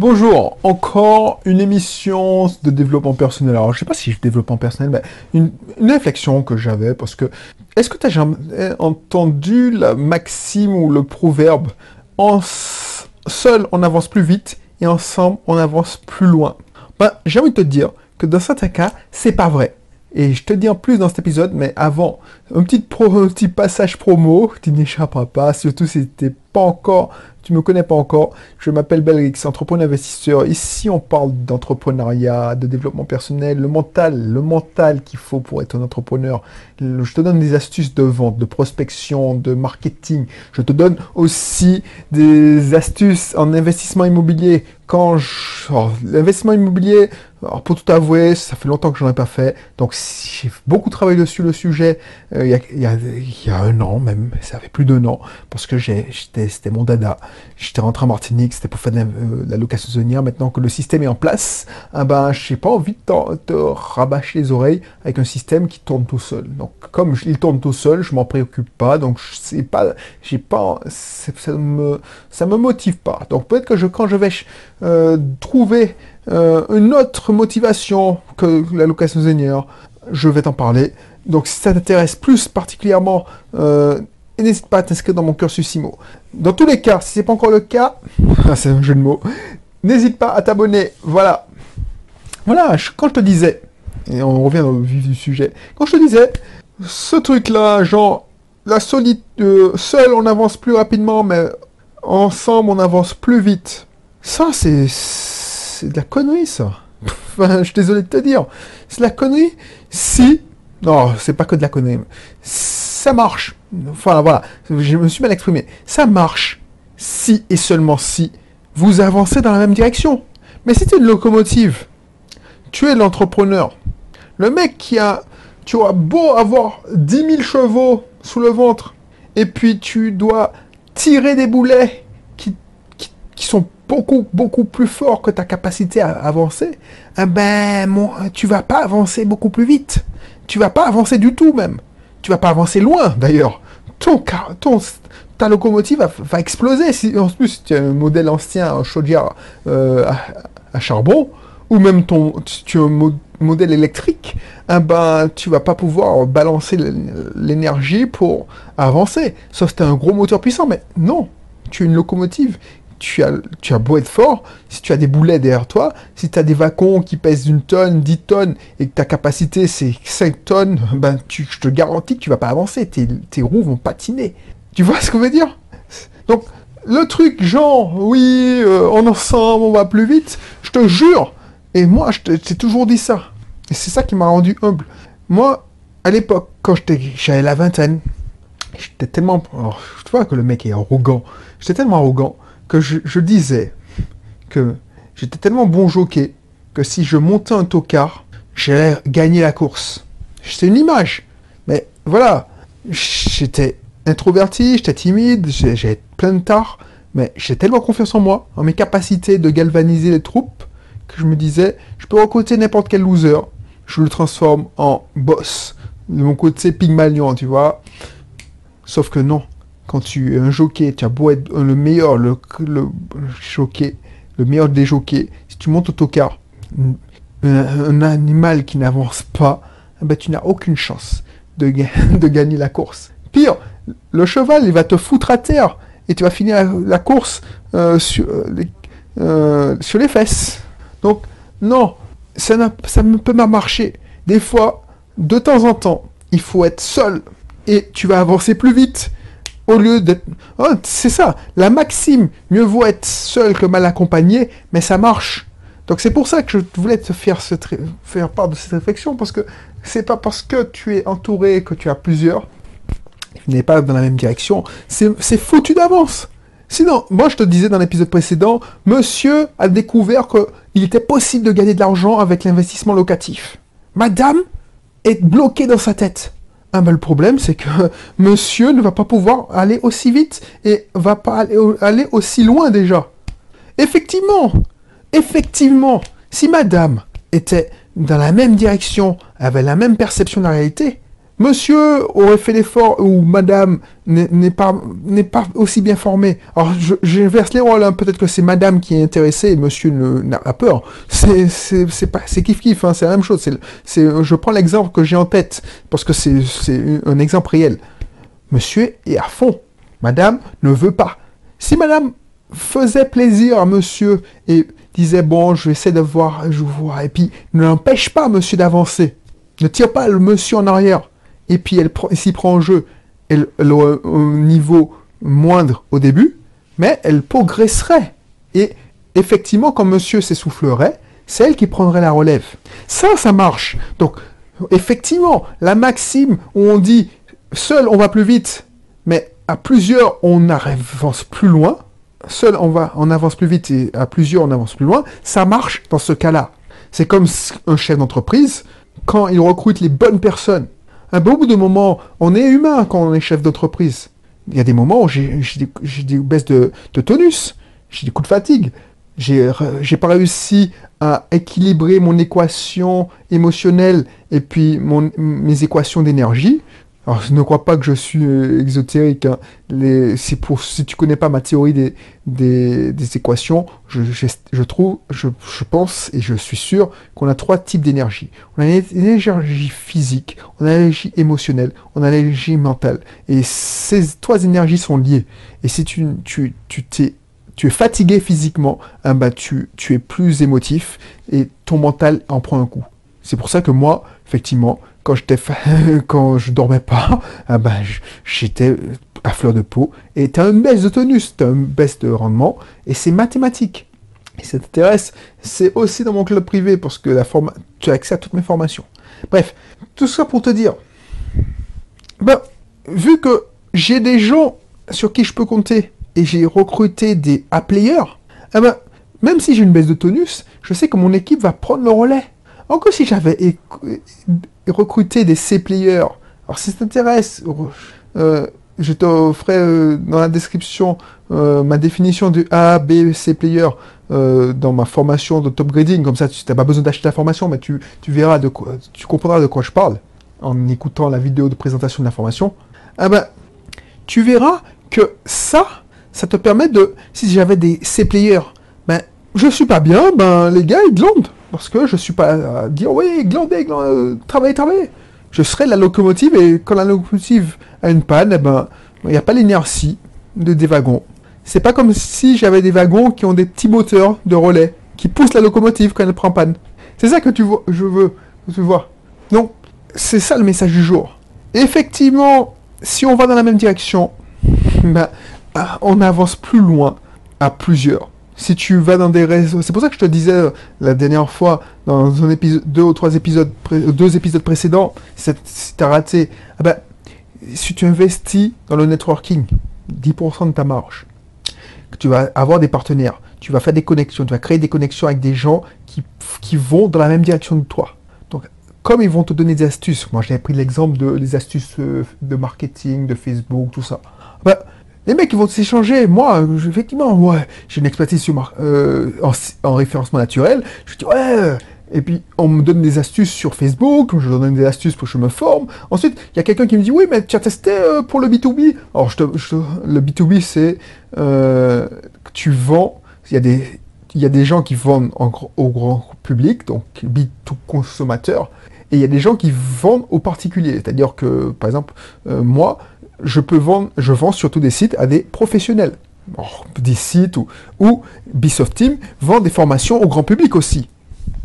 Bonjour, encore une émission de développement personnel. Alors, je sais pas si je développement personnel, mais une, réflexion que j'avais, parce que, est-ce que tu as jamais entendu la maxime ou le proverbe en seul on avance plus vite et ensemble on avance plus loin Ben, j'ai envie de te dire que dans certains cas, c'est pas vrai. Et je te dis en plus dans cet épisode, mais avant, un petit, passage promo, tu n'échapperas pas, surtout si t'es encore, tu me connais pas encore. Je m'appelle Belrix, entrepreneur investisseur. Ici, on parle d'entrepreneuriat, de développement personnel, le mental, le mental qu'il faut pour être un entrepreneur. Je te donne des astuces de vente, de prospection, de marketing. Je te donne aussi des astuces en investissement immobilier. Quand je... l'investissement immobilier, alors pour tout avouer, ça fait longtemps que je n'en ai pas fait. Donc j'ai beaucoup travaillé dessus le sujet euh, il y, a, y a- y a un an même, ça fait plus d'un an, parce que j'ai- c'était mon dada. J'étais rentré en Martinique, c'était pour faire de la, euh, location saisonnière. Maintenant que le système est en place, ah ben, j'ai pas envie de te rabâcher les oreilles avec un système qui tourne tout seul. Donc comme je- il tourne tout seul, je m'en préoccupe pas. Donc je sais pas, j'ai pas, ça me, ça me motive pas. Donc peut-être que je, quand je vais euh, trouver euh, une autre motivation que la location saisonnière, je vais t'en parler. Donc si ça t'intéresse plus particulièrement, n'hésite pas à t'inscrire dans mon cursus IMO. Dans tous les cas, si c'est pas encore le cas, c'est un jeu de mots, n'hésite pas à t'abonner. Voilà. Voilà, quand je te disais, et on revient au vif du sujet, quand je te disais, ce truc-là, genre, la solide, euh, seul on avance plus rapidement, mais ensemble on avance plus vite. Ça, c'est, c'est de la connerie, ça. Enfin, je suis désolé de te dire. C'est de la connerie si... Non, c'est pas que de la connerie. Ça marche. Enfin, voilà. Je me suis mal exprimé. Ça marche si et seulement si vous avancez dans la même direction. Mais si tu es une locomotive, tu es l'entrepreneur. Le mec qui a... Tu auras beau avoir 10 000 chevaux sous le ventre, et puis tu dois tirer des boulets qui, qui, qui sont beaucoup, beaucoup plus forts que ta capacité à avancer, eh ben, mon, tu vas pas avancer beaucoup plus vite. Tu vas pas avancer du tout, même. Tu vas pas avancer loin, d'ailleurs. Ta locomotive va, exploser. Si, en plus, tu as un modèle ancien, un chaudière euh, à, charbon, ou même ton, tu as un mo- modèle électrique, eh ben, tu vas pas pouvoir balancer l'énergie pour avancer. Sauf si tu as un gros moteur puissant, mais non. Tu es une locomotive tu as, tu as beau être fort, si tu as des boulets derrière toi, si tu as des wagons qui pèsent une tonne, 10 tonnes, et que ta capacité c'est 5 tonnes, ben tu, je te garantis que tu vas pas avancer, tes, roues vont patiner. Tu vois ce que je veux dire? Donc, le truc genre, oui, euh, en ensemble on va plus vite, je te jure, et moi je j'ai toujours dit ça, et c'est ça qui m'a rendu humble. Moi, à l'époque, quand j'avais la vingtaine, j'étais tellement... tu vois que le mec est arrogant, j'étais tellement arrogant que je, disais que j'étais tellement bon jockey que si je montais un tocard, j'allais gagner la course. C'est une image. Mais voilà, j'étais introverti, j'étais timide, j'ai- j'avais plein de tard, mais j'ai tellement confiance en moi, en mes capacités de galvaniser les troupes, que je me disais, je peux recruter n'importe quel loser, je le transforme en boss. De mon côté Pygmalion, tu vois. Sauf que non, quand tu es un jockey, tu as beau être le meilleur, le, le jockey, le meilleur des jockeys, si tu montes au tocard, un, animal qui n'avance pas, eh ben, tu n'as aucune chance de, ga- de gagner la course. Pire, le cheval, il va te foutre à terre et tu vas finir la, course euh, sur, euh, les, euh, sur les fesses. Donc, non, ça ne peut pas marcher. Des fois, de temps en temps, il faut être seul et tu vas avancer plus vite au lieu d'être... Oh, c'est ça, la maxime, mieux vaut être seul que mal accompagné, mais ça marche. Donc c'est pour ça que je voulais te faire, part de cette réflexion, parce que c'est pas parce que tu es entouré que tu as plusieurs, vous n'êtes pas dans la même direction, c'est foutu d'avance. Sinon, moi je te disais dans l'épisode précédent, monsieur a découvert qu'il était possible de gagner de l'argent avec l'investissement locatif. Madame est bloquée dans sa tête. Ah ben, le problème, c'est que monsieur ne va pas pouvoir aller aussi vite et va pas aller, aller aussi loin déjà. Effectivement, effectivement, si madame était dans la même direction, avait la même perception de la réalité, Monsieur aurait fait l'effort ou madame n'est pas, aussi bien formé. Alors, j'inverse les rôles. Peut-être que c'est madame qui est intéressée et monsieur n'a pas peur. C'est, pas, c'est kiff kiff. Hein. C'est la même chose. C'est, je prends l'exemple que j'ai en tête parce que c'est, c'est un exemple réel. Monsieur est à fond. Madame ne veut pas. Si madame faisait plaisir à monsieur et disait bon, je vais essayer de voir, je vois, et puis ne l'empêche pas monsieur d'avancer. Ne tire pas le monsieur en arrière et puis elle s'y prend en jeu, elle, au niveau moindre au début, mais elle progresserait. Et effectivement, quand monsieur s'essoufflerait, c'est elle qui prendrait la relève. Ça, ça marche. Donc, effectivement, la maxime où on dit seul on va plus vite, mais à plusieurs on avance plus loin, seul on va on avance plus vite et à plusieurs on avance plus loin, ça marche dans ce cas-là. C'est comme un chef d'entreprise, quand il recrute les bonnes personnes un bout de moment, on est humain quand on est chef d'entreprise. Il y a des moments où j'ai des, baisses de, tonus, j'ai des coups de fatigue. J'ai pas réussi à équilibrer mon équation émotionnelle et puis mes équations d'énergie. Alors, ne crois pas que je suis euh, exotérique. Hein. pour, si tu connais pas ma théorie des, équations, je, je, trouve, je, je, pense et je suis sûr qu'on a trois types d'énergie. On a l'énergie physique, on a l'énergie émotionnelle, on a l'énergie mentale. Et ces trois énergies sont liées. Et si tu, tu, es fatigué physiquement, hein, bah, tu es plus émotif et ton mental en prend un coup. C'est pour ça que moi, effectivement, quand j'étais quand je dormais pas, ah ben, j'étais à fleur de peau. Et tu as une baisse de tonus, tu as une baisse de rendement, et c'est mathématique. Et ça t'intéresse, c'est aussi dans mon club privé, parce que la forme, tu as accès à toutes mes formations. Bref, tout ça pour te dire, ben, vu que j'ai des gens sur qui je peux compter, et j'ai recruté des A-players, eh ben, même si j'ai une baisse de tonus, je sais que mon équipe va prendre le relais. Encore si j'avais recruté des C-players, alors si ça t'intéresse, euh, je t'offrais euh, dans la description euh, ma définition du A, B, C player dans ma formation de top grading. Comme ça, tu n'as pas besoin d'acheter la formation, mais tu, verras de quoi, tu comprendras de quoi je parle en écoutant la vidéo de présentation de la formation. Ah ben, tu verras que ça, ça te permet de, si j'avais des C players, ben, je suis pas bien, ben, les gars, ils glandent. Parce que je suis pas à dire, oui, glandez, glandez travaillez, travaillez. Je serai la locomotive et quand la locomotive a une panne, eh ben, il n'y a pas l'inertie de, des wagons. C'est pas comme si j'avais des wagons qui ont des petits moteurs de relais qui poussent la locomotive quand elle prend panne. C'est ça que tu vois, je veux, tu vois. Donc, c'est ça le message du jour. Effectivement, si on va dans la même direction, ben, ah, on avance plus loin à plusieurs si tu vas dans des réseaux, c'est pour ça que je te disais euh, la dernière fois dans un épisode, deux ou trois épisodes, deux épisodes précédents, si t'as raté, ah ben, si tu investis dans le networking, 10% de ta marge, tu vas avoir des partenaires, tu vas faire des connexions, tu vas créer des connexions avec des gens qui, vont dans la même direction que toi. Donc, comme ils vont te donner des astuces, moi j'ai pris l'exemple de les astuces euh, de marketing, de Facebook, tout ça. Ben, les mecs, ils vont s'échanger. Moi, effectivement, ouais, j'ai une expertise sur, euh, en, référencement naturel. Je dis, ouais. Et puis, on me donne des astuces sur Facebook. Je donne des astuces pour que je me forme. Ensuite, il y a quelqu'un qui me dit, oui, mais tu as testé euh, pour le B2B. Alors, je le B2B, c'est euh, tu vends. Il y a des, il y des gens qui vendent au grand public, donc B2 consommateur. Et il y a des gens qui vendent aux particuliers. C'est-à-dire que, par exemple, moi, je peux vendre, je vends surtout des sites à des professionnels. des sites où, où Bisoft Team vend des formations au grand public aussi.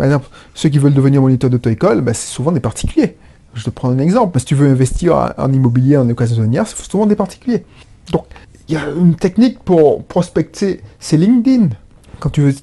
Exemple, ceux qui veulent devenir moniteur d'auto-école, ben, c'est souvent des particuliers. Je te prends un exemple. Si tu veux investir en immobilier en occasionnnière, c'est souvent des particuliers. Donc, il y a une technique pour prospecter, c'est LinkedIn. Quand tu veux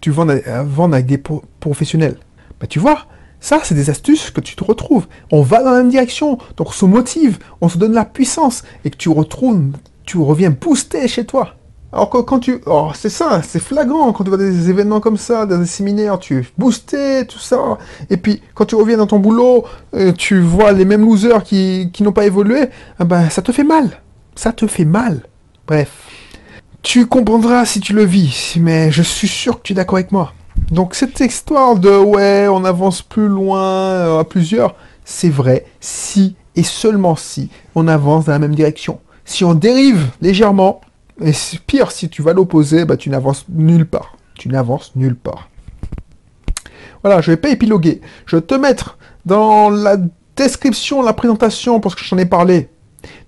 tu vendre, vendre avec des professionnels, ben, tu vois, ça, c'est des astuces que tu te retrouves. On va dans la même direction, donc on se motive, on se donne la puissance, et que tu retrouves, tu reviens booster chez toi. Alors que quand tu... Oh, c'est ça, c'est flagrant quand tu vois des événements comme ça, dans des séminaires, tu es boosté, tout ça. Et puis, quand tu reviens dans ton boulot, euh, tu vois les mêmes losers qui, n'ont pas évolué, ah ben, ça te fait mal. Ça te fait mal. Bref. Tu comprendras si tu le vis, mais je suis sûr que tu es d'accord avec moi. Donc cette histoire de ouais, on avance plus loin euh, à plusieurs, c'est vrai si et seulement si on avance dans la même direction. Si on dérive légèrement, et pire, si tu vas l'opposer, bah, tu n'avances nulle part. Tu n'avances nulle part. Voilà, je vais pas épiloguer. Je vais te mettre dans la description, la présentation, parce que j'en ai parlé,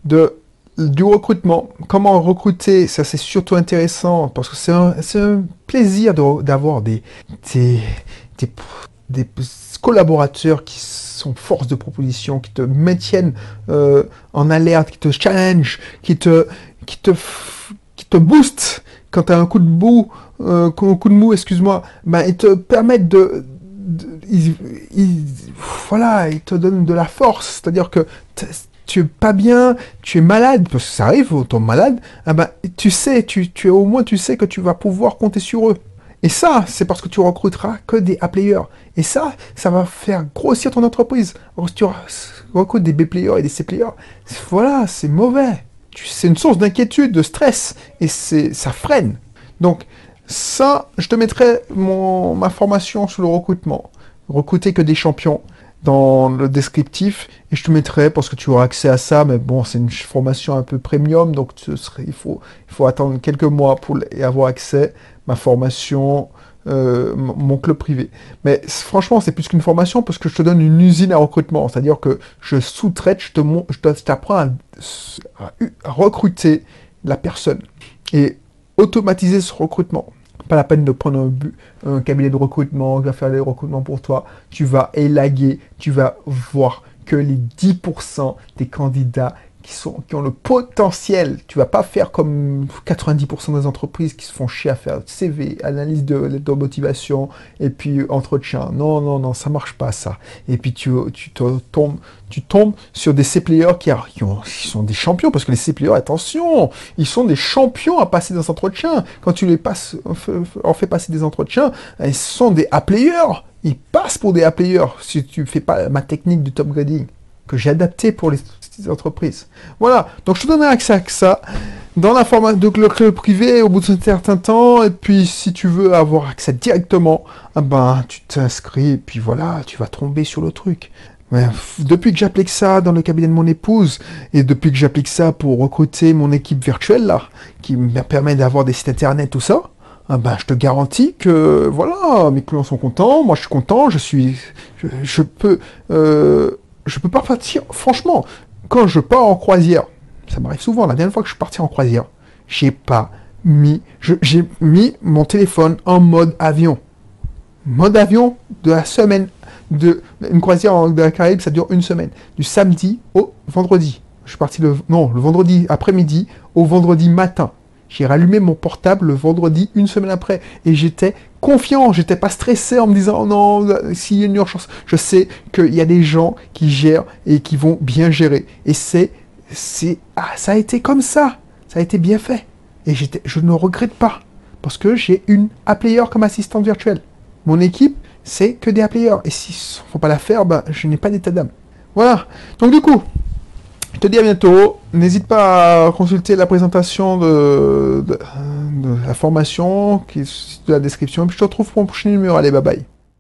de du recrutement. Comment recruter, ça c'est surtout intéressant, parce que c'est un, plaisir d'avoir des, collaborateurs qui sont force de proposition, qui te maintiennent euh, en alerte, qui te challenge, qui te, qui te, qui te booste quand tu as un coup de bout, euh, coup de mou, excuse-moi, ben, ils te permettent de, voilà, ils te donnent de la force, c'est-à-dire que tu es pas bien, tu es malade, parce que ça arrive, tu es malade, ah ben, tu sais, tu, tu au moins tu sais que tu vas pouvoir compter sur eux. Et ça, c'est parce que tu recruteras que des A-players. Et ça, ça va faire grossir ton entreprise. Si tu recrutes des B-players et des C-players, voilà, c'est mauvais. C'est une source d'inquiétude, de stress, et ça freine. Donc, ça, je te mettrai mon, ma formation sur le recrutement. Recruter que des champions dans le descriptif et je te mettrai parce que tu auras accès à ça mais bon c'est une formation un peu premium donc ce serait, il, faut, il faut attendre quelques mois pour avoir accès ma formation euh, mon club privé. Mais franchement c'est plus qu'une formation parce que je te donne une usine à recrutement. C'est à dire que je sous-traite je te je t'apprends à recruter la personne et automatiser ce recrutement pas la peine de prendre un, un, cabinet de recrutement qui va faire les recrutements pour toi. Tu vas élaguer, tu vas voir que les 10% des candidats qui, sont, qui ont le potentiel. Tu vas pas faire comme 90% des entreprises qui se font chier à faire CV, analyse de, de motivation et puis entretien. Non, non, non, ça marche pas ça. Et puis tu, tu te tombes, tu tombes sur des C-players qui, sont des champions parce que les C-players, attention, ils sont des champions à passer des entretiens. Quand tu les passes, en fais passer des entretiens, ils sont des A-players. Ils passent pour des A-players si tu fais pas ma technique du top grading que j'ai adapté pour les entreprises. Voilà, donc je te donnerai accès à ça dans la format de le privé au bout d'un certain temps, et puis si tu veux avoir accès directement, ah ben tu t'inscris, et puis voilà, tu vas tomber sur le truc. Depuis que j'applique ça dans le cabinet de mon épouse, et depuis que j'applique ça pour recruter mon équipe virtuelle là, qui me permet d'avoir des sites internet, tout ça, ah ben, je te garantis que voilà, mes clients sont contents, moi je suis content, je suis, je, peux, euh, je peux pas partir. Franchement, quand je pars en croisière, ça m'arrive souvent, la dernière fois que je suis parti en croisière, j'ai pas mis, j'ai mis mon téléphone en mode avion. Mode avion de la semaine, de une croisière de la Caraïbe, ça dure une semaine, du samedi au vendredi. Je suis parti le, non, le vendredi après-midi au vendredi matin. J'ai rallumé mon portable le vendredi, une semaine après, et j'étais confiant, j'étais pas stressé en me disant oh non, s'il y a une urgence, je sais qu'il y a des gens qui gèrent et qui vont bien gérer. Et c'est, c'est, ah, ça a été comme ça, ça a été bien fait. Et j'étais, je ne regrette pas, parce que j'ai une A-player comme assistante virtuelle. Mon équipe, c'est que des A-players. Et s'ils ne font pas l'affaire, ben, je n'ai pas d'état d'âme. Voilà. Donc du coup, je te dis à bientôt. N'hésite pas à consulter la présentation de, la formation qui est dans la description. Et puis je te retrouve pour mon prochain numéro. Allez, bye bye.